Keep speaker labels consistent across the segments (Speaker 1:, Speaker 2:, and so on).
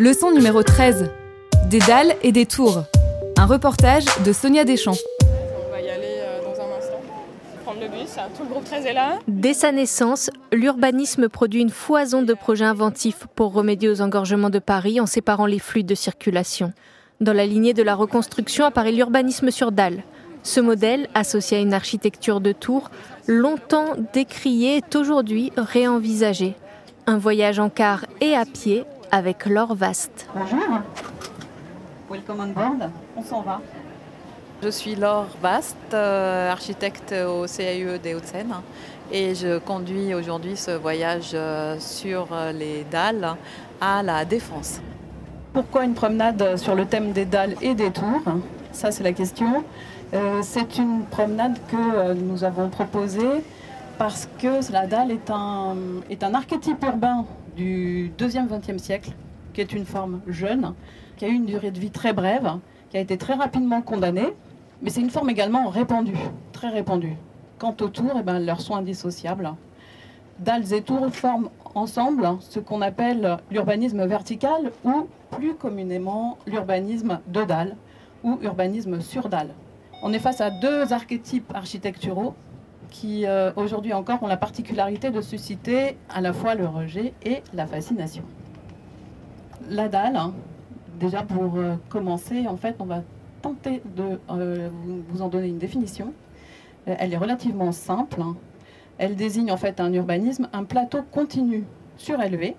Speaker 1: Leçon numéro 13. Des dalles et des tours. Un reportage de Sonia Deschamps.
Speaker 2: On va y aller euh, dans un instant. Prendre le bus, tout le groupe 13 est là.
Speaker 3: Dès sa naissance, l'urbanisme produit une foison de projets inventifs pour remédier aux engorgements de Paris en séparant les flux de circulation. Dans la lignée de la reconstruction apparaît l'urbanisme sur dalles. Ce modèle, associé à une architecture de tours, longtemps décrié, est aujourd'hui réenvisagé. Un voyage en car et à pied avec l'or vaste.
Speaker 4: Bonjour. Welcome on board. On s'en va.
Speaker 5: Je suis Laure Bast, euh, architecte au CAUE des Hauts-de-Seine et je conduis aujourd'hui ce voyage euh, sur euh, les dalles à la Défense.
Speaker 4: Pourquoi une promenade sur le thème des dalles et des tours Ça, c'est la question. Euh, c'est une promenade que euh, nous avons proposée parce que la dalle est un, est un archétype urbain du 2e 20e siècle, qui est une forme jeune, qui a eu une durée de vie très brève, qui a été très rapidement condamnée, mais c'est une forme également répandue, très répandue. Quant aux tours, eh ben, leurs sont indissociables. Dalles et tours forment ensemble ce qu'on appelle l'urbanisme vertical ou plus communément l'urbanisme de dalles ou urbanisme sur dalles. On est face à deux archétypes architecturaux qui euh, aujourd'hui encore ont la particularité de susciter à la fois le rejet et la fascination. La dalle, hein, déjà pour euh, commencer, en fait, on va tenter de euh, vous, en donner une définition. Elle est relativement simple. hein. Elle désigne en fait un urbanisme, un plateau continu surélevé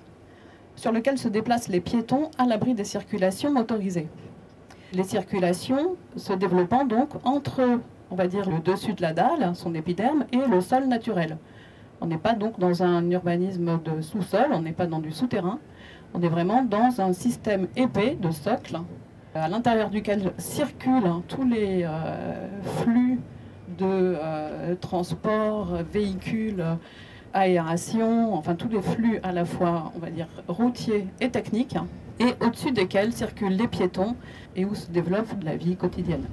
Speaker 4: sur lequel se déplacent les piétons à l'abri des circulations motorisées. Les circulations se développant donc entre, on va dire, le dessus de la dalle, son épiderme, et le sol naturel. On n'est pas donc dans un urbanisme de sous-sol, on n'est pas dans du souterrain, on est vraiment dans un système épais de socle à l'intérieur duquel circulent tous les euh, flux de euh, transport, véhicules, aération, enfin tous les flux à la fois, on va dire, routiers et techniques, et au-dessus desquels circulent les piétons et où se développe la vie quotidienne.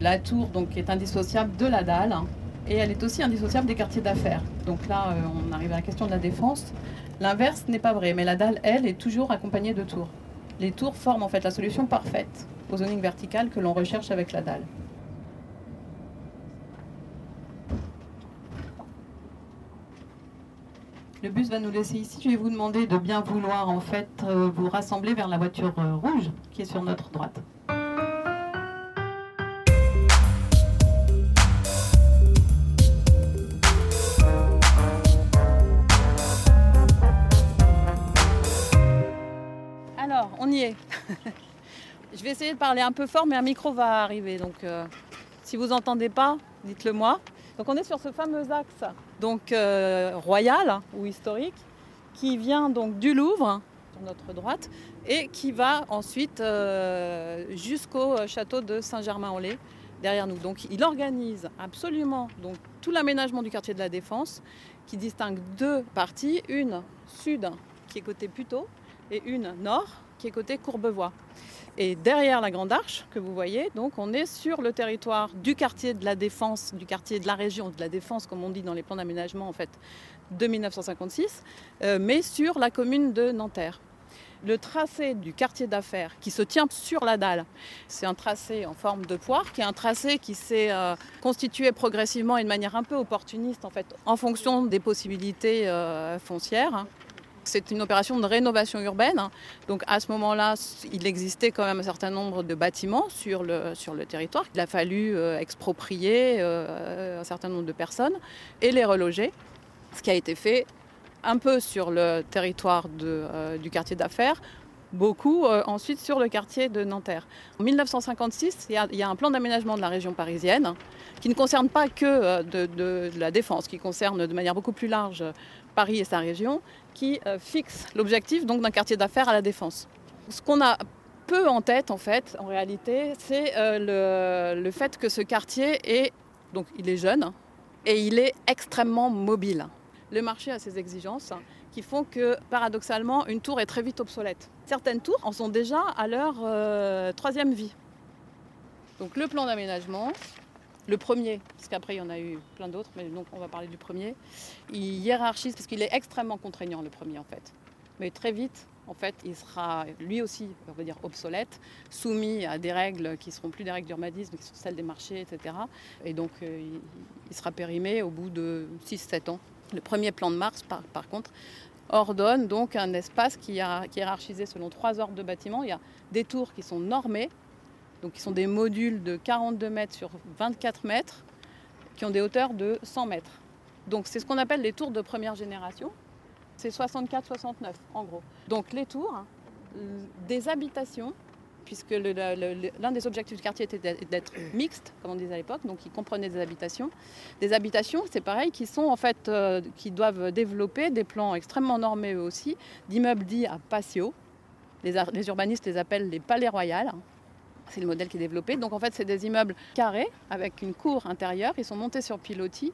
Speaker 4: La tour donc est indissociable de la dalle hein, et elle est aussi indissociable des quartiers d'affaires. Donc là, euh, on arrive à la question de la défense. L'inverse n'est pas vrai, mais la dalle, elle, est toujours accompagnée de tours. Les tours forment en fait la solution parfaite au zoning vertical que l'on recherche avec la dalle. Le bus va nous laisser ici. Je vais vous demander de bien vouloir en fait euh, vous rassembler vers la voiture euh, rouge qui est sur notre droite.
Speaker 5: Vais essayer de parler un peu fort, mais un micro va arriver. Donc, euh, si vous entendez pas, dites-le moi. Donc, on est sur ce fameux axe, donc euh, royal hein, ou historique, qui vient donc du Louvre sur notre droite et qui va ensuite euh, jusqu'au château de Saint-Germain-en-Laye derrière nous. Donc, il organise absolument donc tout l'aménagement du quartier de la Défense, qui distingue deux parties, une sud qui est côté Puteaux et une nord qui est côté Courbevoie. Et derrière la Grande Arche que vous voyez, donc on est sur le territoire du quartier de la Défense, du quartier de la région de la Défense, comme on dit dans les plans d'aménagement en fait, de 1956, euh, mais sur la commune de Nanterre. Le tracé du quartier d'affaires qui se tient sur la dalle, c'est un tracé en forme de poire, qui est un tracé qui s'est euh, constitué progressivement et de manière un peu opportuniste en fait, en fonction des possibilités euh, foncières. C'est une opération de rénovation urbaine. Donc à ce moment-là, il existait quand même un certain nombre de bâtiments sur le, territoire. Il a fallu euh, exproprier euh, un certain nombre de personnes et les reloger. Ce qui a été fait un peu sur le territoire euh, du quartier d'affaires,
Speaker 4: beaucoup ensuite sur le quartier de Nanterre. En 1956, il y, a un plan d'aménagement de la région parisienne qui ne concerne pas que de, la défense, qui concerne de manière beaucoup plus large Paris et sa région, qui fixe l'objectif donc d'un quartier d'affaires à la défense. Ce qu'on a peu en tête, en fait, en réalité, c'est euh, le, fait que ce quartier est, donc il est jeune et il est extrêmement mobile. Le marché a ses exigences qui font que, paradoxalement, une tour est très vite obsolète. Certaines tours en sont déjà à leur euh, troisième vie. Donc le plan d'aménagement, le premier, parce qu'après il y en a eu plein d'autres, mais donc on va parler du premier, il hiérarchise, parce qu'il est extrêmement contraignant le premier en fait. Mais très vite, en fait, il sera lui aussi, on va dire, obsolète, soumis à des règles qui ne seront plus des règles d'urbanisme, qui sont celles des marchés, etc. Et donc, euh, il, sera périmé au bout de 6-7 ans. Le premier plan de Mars, par, contre, ordonne donc un espace qui, qui est hiérarchisé selon trois ordres de bâtiments. Il y a des tours qui sont normées, donc qui sont des modules de 42 mètres sur 24 mètres, qui ont des hauteurs de 100 mètres. Donc c'est ce qu'on appelle les tours de première génération. C'est 64-69 en gros. Donc les tours, des habitations, puisque l'un des objectifs du quartier était d'être mixte, comme on disait à l'époque, donc qui comprenait des habitations. Des habitations, c'est pareil, qui sont en fait, euh, qui doivent développer des plans extrêmement normés eux aussi, d'immeubles dits à patio. Les, les, urbanistes les appellent les palais royales. C'est le modèle qui est développé. Donc en fait, c'est des immeubles carrés avec une cour intérieure. Ils sont montés sur pilotis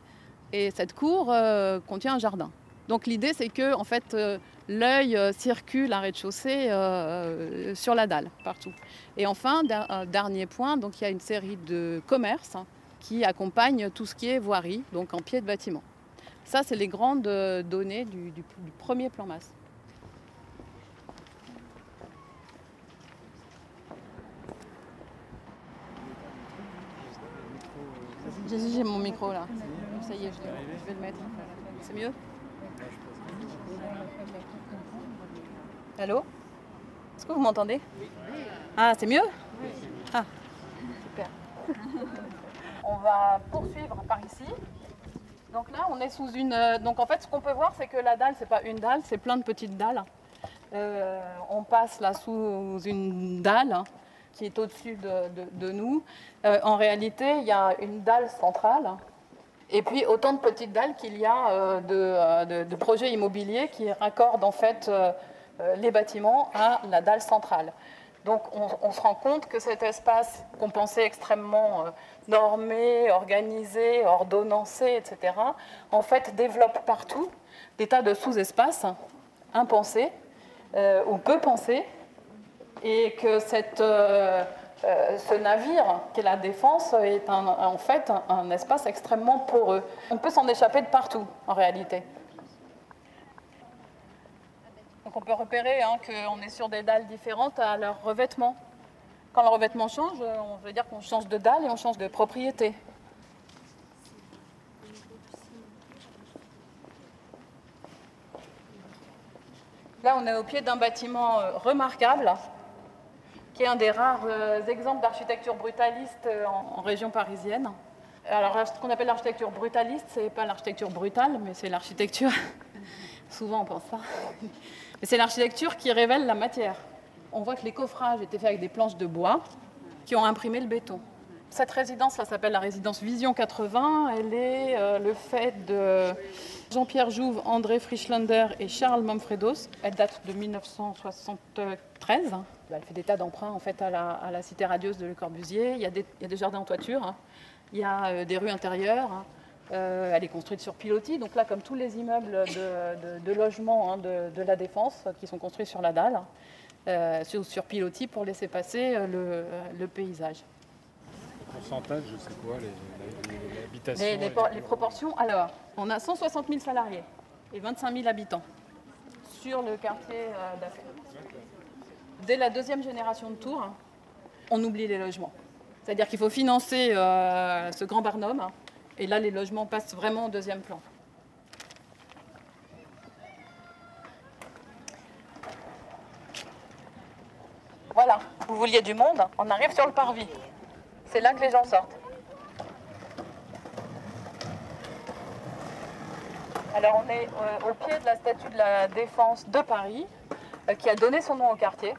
Speaker 4: et cette cour euh, contient un jardin. Donc l'idée, c'est que en fait, euh, l'œil euh, circule à rez-de-chaussée sur la dalle, partout. Et enfin, dernier point, donc il y a une série de commerces hein, qui accompagnent tout ce qui est voirie, donc en pied de bâtiment. Ça, c'est les grandes données du, premier plan masse. J'ai mon micro là. Ça y est, je vais le mettre. C'est mieux? Allô? Est-ce que vous m'entendez? Ah, c'est mieux? Ah, super. On va poursuivre par ici. Donc là, on est sous une. Euh, donc en fait, ce qu'on peut voir, c'est que la dalle, c'est pas une dalle, c'est plein de petites dalles. Euh, on passe là sous une dalle hein, qui est au-dessus de, nous. Euh, en réalité, il y a une dalle centrale et puis autant de petites dalles qu'il y a de, de, projets immobiliers qui raccordent en fait euh, les bâtiments à la dalle centrale. Donc on, se rend compte que cet espace qu'on pensait extrêmement euh, normé, organisé, ordonnancé, etc., en fait développe partout des tas de sous-espaces impensés euh, ou peu pensés, et que cette, ce navire qu'est la défense est en fait un espace extrêmement poreux. On peut s'en échapper de partout en réalité on peut repérer hein, qu'on est sur des dalles différentes à leur revêtement. Quand le revêtement change, on veut dire qu'on change de dalle et on change de propriété. Là, on est au pied d'un bâtiment euh, remarquable, qui est un des rares euh, exemples d'architecture brutaliste euh, en, région parisienne. Alors, ce qu'on appelle l'architecture brutaliste, c'est pas l'architecture brutale, mais c'est l'architecture. Souvent, on pense ça c'est l'architecture qui révèle la matière. On voit que les coffrages étaient faits avec des planches de bois qui ont imprimé le béton. Cette résidence, ça s'appelle la résidence Vision 80. Elle est euh, le fait de Jean-Pierre Jouve, André Frischlander et Charles Manfredos. Elle date de 1973. Elle fait des tas d'emprunts en fait à la, cité radieuse de Le Corbusier. Il y a des, jardins en toiture. Hein. Il y a euh, des rues intérieures. Hein. Euh, elle est construite sur pilotis, donc là, comme tous les immeubles de, logement hein, de, la Défense qui sont construits sur la dalle, euh, sur, pilotis pour laisser passer euh, le, paysage.
Speaker 5: Le pourcentage, c'est quoi
Speaker 4: l'habitation les, les, proportions, alors, on a 160 000 salariés et 25 000 habitants sur le quartier d'affaires. Dès la deuxième génération de Tours, on oublie les logements. C'est-à-dire qu'il faut financer ce grand barnum et là, les logements passent vraiment au deuxième plan. Voilà, vous vouliez du monde, on arrive sur le parvis. C'est là que les gens sortent. Alors on est euh, au pied de la statue de la Défense de Paris, euh, qui a donné son nom au quartier.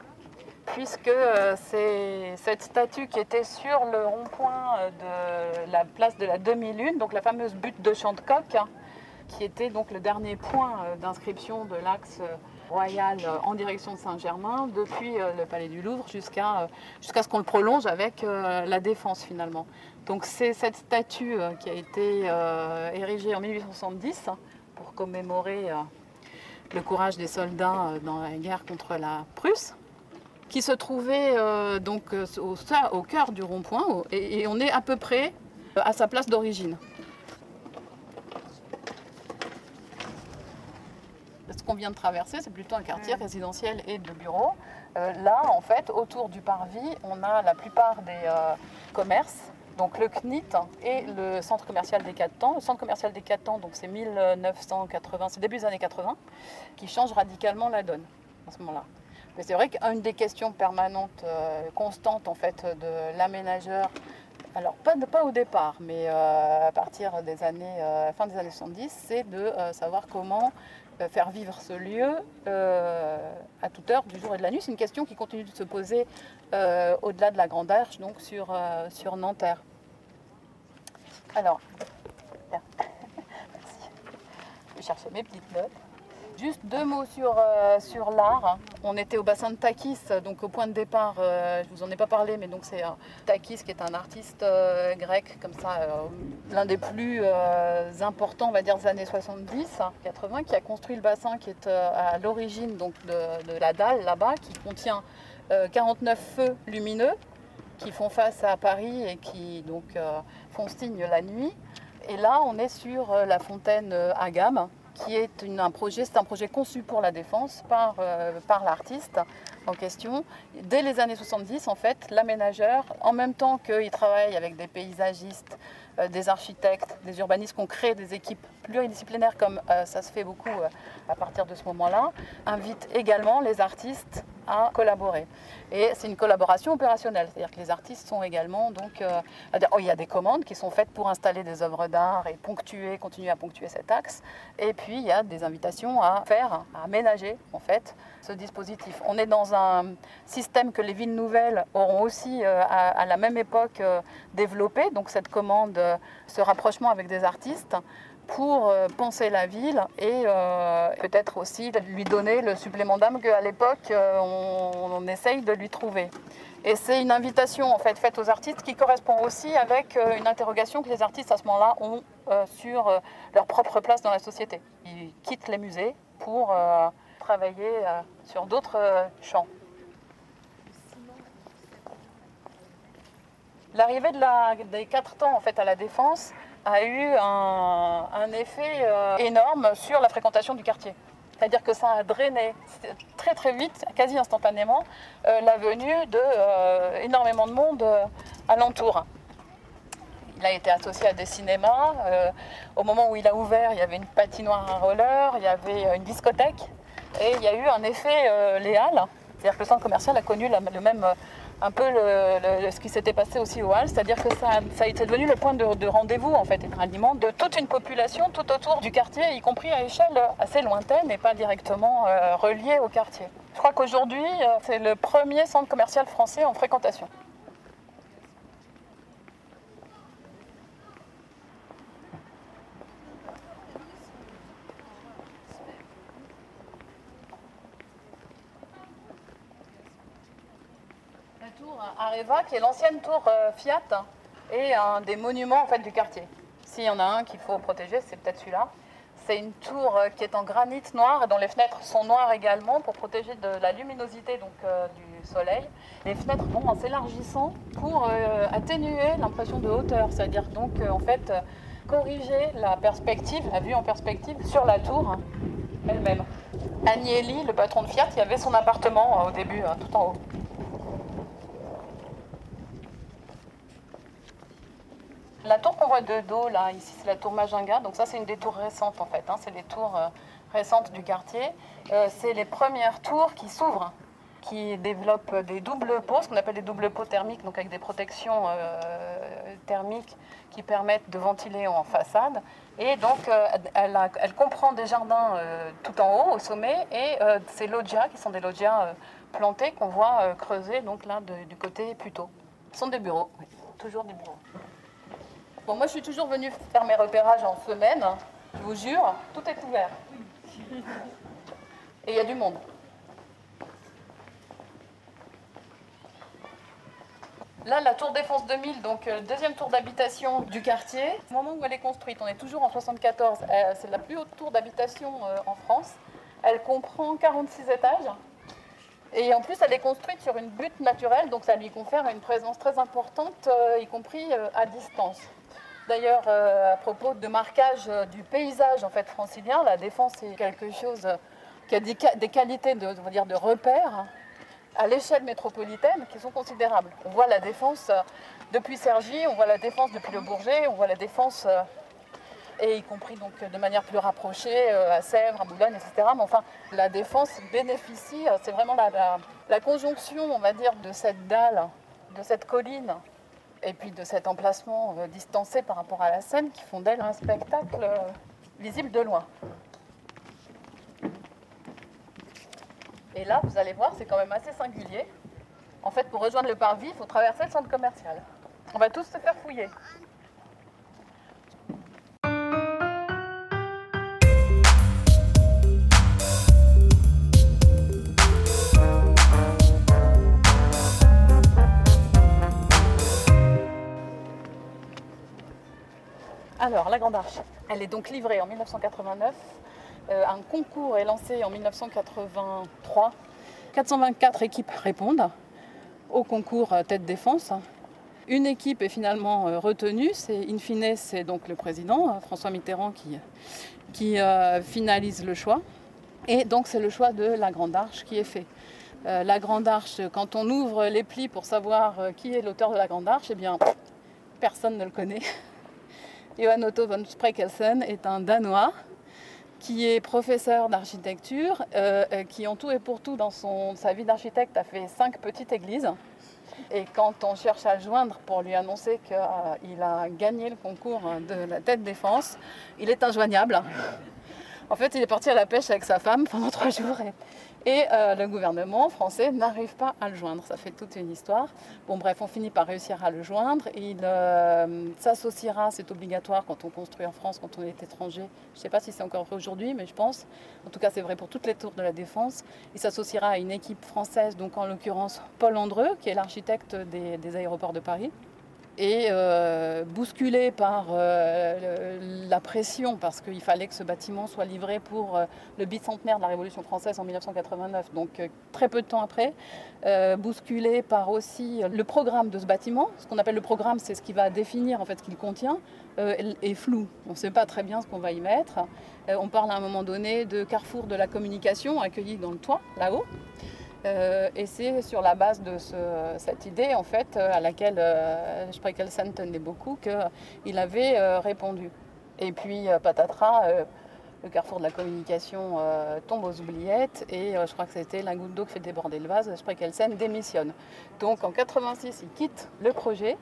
Speaker 4: Puisque euh, c'est cette statue qui était sur le rond-point euh, de la place de la demi-lune, donc la fameuse butte de Chantecoq, hein, qui était donc le dernier point euh, d'inscription de l'axe royal en direction de Saint-Germain, depuis le palais du Louvre jusqu'à ce qu'on le prolonge avec la défense finalement. Donc c'est cette statue qui a été érigée en 1870 hein, pour commémorer le courage des soldats dans la guerre contre la Prusse qui se trouvait euh, donc euh, au, au, cœur du rond-point et, et, on est à peu près euh, à sa place d'origine. Ce qu'on vient de traverser, c'est plutôt un quartier résidentiel et de bureaux. Euh, là, en fait, autour du parvis, on a la plupart des euh, commerces. Donc le CNIT et le centre commercial des 4 temps. Le centre commercial des 4 temps, donc c'est 1980, c'est début des années 80, qui change radicalement la donne à ce moment-là. Mais c'est vrai qu'une des questions permanentes, euh, constantes en fait de l'aménageur, alors pas, au départ, mais euh, à partir des années, euh, fin des années 70, c'est de savoir comment faire vivre ce lieu à toute heure du jour et de la nuit. C'est une question qui continue de se poser au-delà de la Grande Arche, donc sur, sur Nanterre. Alors, merci. Je vais chercher mes petites notes. Juste deux mots sur, euh, l'art. On était au bassin de Takis, donc au point de départ, euh, je vous en ai pas parlé, mais donc c'est euh, Takis qui est un artiste grec, comme ça, l'un des plus importants, on va dire, des années 70, 80, qui a construit le bassin qui est à l'origine de, la dalle là-bas, qui contient 49 feux lumineux qui font face à Paris et qui donc font signe la nuit. Et là, on est sur la fontaine à gamme qui est un projet, c'est un projet conçu pour la défense par, euh, l'artiste en question. Dès les années 70, en fait, l'aménageur, en même temps qu'il travaille avec des paysagistes, euh, des architectes, des urbanistes, qu'on crée des équipes pluridisciplinaires comme euh, ça se fait beaucoup euh, à partir de ce moment-là, invite également les artistes à collaborer. Et c'est une collaboration opérationnelle, c'est-à-dire que les artistes sont également donc euh, oh, il y a des commandes qui sont faites pour installer des œuvres d'art et ponctuer, continuer à ponctuer cet axe. Et puis il y a des invitations à faire, à aménager en fait ce dispositif. On est dans un système que les villes nouvelles auront aussi à, la même époque développé, donc cette commande, ce rapprochement avec des artistes pour euh, penser la ville et euh, peut-être aussi lui donner le supplément d'âme qu'à l'époque euh, on, essaye de lui trouver. Et c'est une invitation en fait faite aux artistes qui correspond aussi avec une interrogation que les artistes à ce moment-là ont sur leur propre place dans la société. Ils quittent les musées pour travailler sur d'autres champs. L'arrivée de la, des quatre temps en fait à la défense a eu un, effet euh, énorme sur la fréquentation du quartier. C'est-à-dire que ça a drainé très très vite, quasi instantanément, euh, la venue de euh, énormément de monde alentour. Il a été associé à des cinémas. au moment où il a ouvert, il y avait une patinoire à roller, il y avait une discothèque, et il y a eu un effet léal. C'est-à-dire que le centre commercial a connu le même un peu ce qui s'était passé aussi au Hall, c'est-à-dire que ça, ça, a été devenu le point de, de rendez-vous en fait, et de de toute une population tout autour du quartier, y compris à échelle assez lointaine et pas directement euh, reliée au quartier. Je crois qu'aujourd'hui, euh, c'est le premier centre commercial français en fréquentation. Areva, qui est l'ancienne tour euh, Fiat et un des monuments en fait, du quartier. S'il y en a un qu'il faut protéger, c'est peut-être celui-là. C'est une tour euh, qui est en granit noir et dont les fenêtres sont noires également pour protéger de la luminosité donc, euh, du soleil. Les fenêtres vont en s'élargissant pour atténuer l'impression de hauteur, c'est-à-dire donc en fait corriger la perspective, la vue en perspective sur la tour hein, elle-même. Agnelli, le patron de Fiat, il y avait son appartement au début, hein, tout en haut. La tour qu'on voit de dos, là, ici, c'est la tour Majinga. Donc ça, c'est une des tours récentes, en fait. Hein. C'est les tours euh, récentes du quartier. Euh, c'est les premières tours qui s'ouvrent, qui développe des doubles pots, ce qu'on appelle des doubles pots thermiques, donc avec des protections thermiques qui permettent de ventiler en façade. Et donc, elle, elle, comprend des jardins tout en haut, au sommet, et ces loggias, qui sont des loggias plantés, qu'on voit creuser donc là du côté plutôt. Ce sont des bureaux, toujours des bureaux. Bon, moi, je suis toujours venue faire mes repérages en semaine. Je vous jure, tout est ouvert. Et il y a du monde. Là, la tour Défense 2000, donc euh, deuxième tour d'habitation du quartier. Au moment où elle est construite, on est toujours en 74. Euh, c'est la plus haute tour d'habitation euh, en France. Elle comprend 46 étages. Et en plus, elle est construite sur une butte naturelle, donc ça lui confère une présence très importante, y compris à distance. D'ailleurs, euh, à propos de marquage euh, du paysage en fait francilien, la défense est quelque chose qui a des, qualités de, repère hein, à l'échelle métropolitaine qui sont considérables. On voit la défense euh, depuis Cergy, on voit la défense depuis le Bourget, on voit la défense et y compris donc de manière plus rapprochée à Sèvres, à Boulogne, etc. Mais enfin, la défense bénéficie, c'est vraiment la, la, conjonction, on va dire, de cette dalle, de cette colline et puis de cet emplacement euh, distancé par rapport à la scène qui font d'elle un spectacle euh, visible de loin. Et là, vous allez voir, c'est quand même assez singulier. En fait, pour rejoindre le parvis, il faut traverser le centre commercial. On va tous se faire fouiller. Alors, la Grande Arche, elle est donc livrée en 1989. Euh, un concours est lancé en 1983. 424 équipes répondent au concours euh, tête défense. Une équipe est finalement euh, retenue, c'est in fine c'est donc le président François Mitterrand qui, qui finalise le choix. Et donc c'est le choix de la Grande Arche qui est fait. la Grande Arche, quand on ouvre les plis pour savoir qui est l'auteur de la Grande Arche, eh bien personne ne le connaît. Johan Otto von Sprekelsen est un Danois qui est professeur d'architecture, euh, euh, qui en tout et pour tout dans sa vie d'architecte a fait cinq petites églises. Et quand on cherche à le joindre pour lui annoncer qu'il a gagné le concours de la tête défense, il est injoignable. En fait, il est parti à la pêche avec sa femme pendant trois jours et euh, le gouvernement français n'arrive pas à le joindre. Ça fait toute une histoire. Bon, bref, on finit par réussir à le joindre. Il euh, s'associera, c'est obligatoire quand on construit en France, quand on est étranger. Je ne sais pas si c'est encore vrai aujourd'hui, mais je pense. En tout cas, c'est vrai pour toutes les tours de la défense. Il s'associera à une équipe française, donc en l'occurrence Paul Andreu, qui est l'architecte des aéroports de Paris et euh, bousculé par euh, la pression, parce qu'il fallait que ce bâtiment soit livré pour euh, le bicentenaire de la Révolution française en 1989, donc très peu de temps après, bousculé par aussi le programme de ce bâtiment. Ce qu'on appelle le programme, c'est ce qui va définir en fait ce qu'il contient, est flou. On ne sait pas très bien ce qu'on va y mettre. on parle à un moment donné de carrefour de la communication accueilli dans le toit, là-haut. Euh, et c'est sur la base de cette idée, en fait, à laquelle euh, Spreckelsen tenait beaucoup, qu'il avait répondu. Et puis, patatras, le carrefour de la communication tombe aux oubliettes et je crois que c'était la goutte d'eau qui fait déborder le vase. Spreckelsen démissionne. Donc en 86, il quitte le projet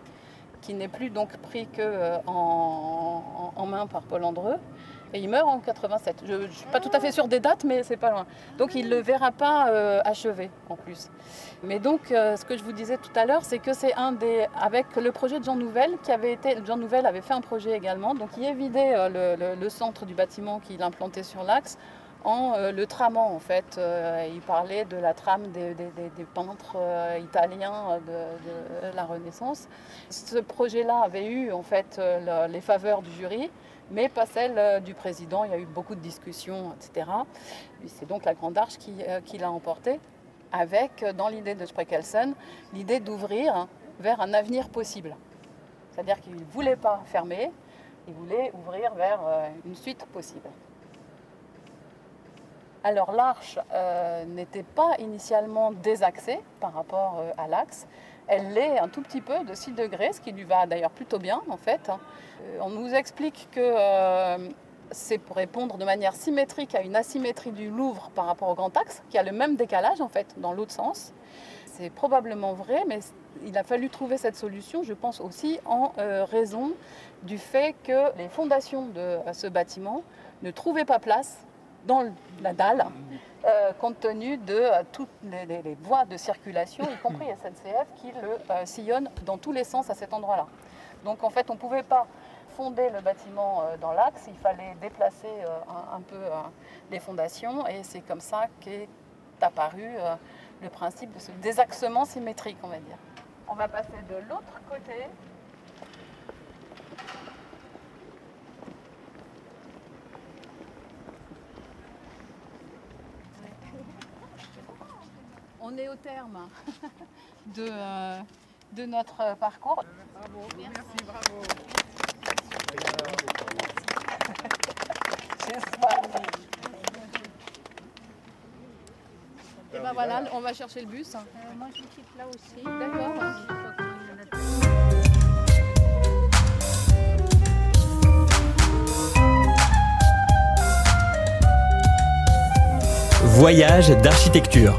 Speaker 4: qui n'est plus donc pris que main par Paul Andreu et il meurt en 87. Je ne suis pas tout à fait sûre des dates, mais c'est pas loin. Donc il ne le verra pas euh, achevé en plus. Mais donc euh, ce que je vous disais tout à l'heure, c'est que c'est un des. avec le projet de Jean Nouvel, qui avait été. Jean Nouvel avait fait un projet également, donc il évidait euh, le, centre du bâtiment qu'il implantait sur l'axe en le tramant en fait. il parlait de la trame des, peintres italiens de, la Renaissance. Ce projet-là avait eu en fait les faveurs du jury mais pas celle euh, du président. Il y a eu beaucoup de discussions, etc. C'est donc la Grande Arche qui, euh, l'a emporté, avec, euh, dans l'idée de Spreckelsen, l'idée d'ouvrir vers un avenir possible. C'est-à-dire qu'il ne voulait pas fermer, il voulait ouvrir vers une suite possible. Alors l'arche n'était pas initialement désaxée par rapport à l'axe, elle l'est un tout petit peu de 6 degrés, ce qui lui va d'ailleurs plutôt bien en fait. Euh, on nous explique que euh, c'est pour répondre de manière symétrique à une asymétrie du Louvre par rapport au Grand Axe, qui a le même décalage en fait dans l'autre sens. C'est probablement vrai, mais il a fallu trouver cette solution, je pense aussi en euh, raison du fait que les fondations de ce bâtiment ne trouvaient pas place dans la dalle, euh, compte tenu de euh, toutes les, voies de circulation, y compris SNCF, qui le sillonnent dans tous les sens à cet endroit-là. Donc en fait, on ne pouvait pas fonder le bâtiment dans l'axe, il fallait déplacer un, peu les fondations, et c'est comme ça qu'est apparu le principe de ce désaxement symétrique, on va dire. On va passer de l'autre côté. On est au terme de, euh, de notre parcours.
Speaker 6: Bravo, merci, bravo.
Speaker 4: Et ben voilà, on va chercher le bus.
Speaker 7: Euh, moi, je quitte là aussi.
Speaker 4: D'accord.
Speaker 8: Voyage d'architecture.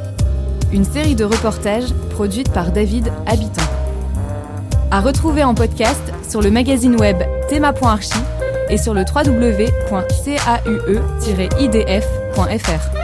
Speaker 1: Une série de reportages produite par David Habitant. À retrouver en podcast sur le magazine web thema.archi et sur le www.caue-idf.fr.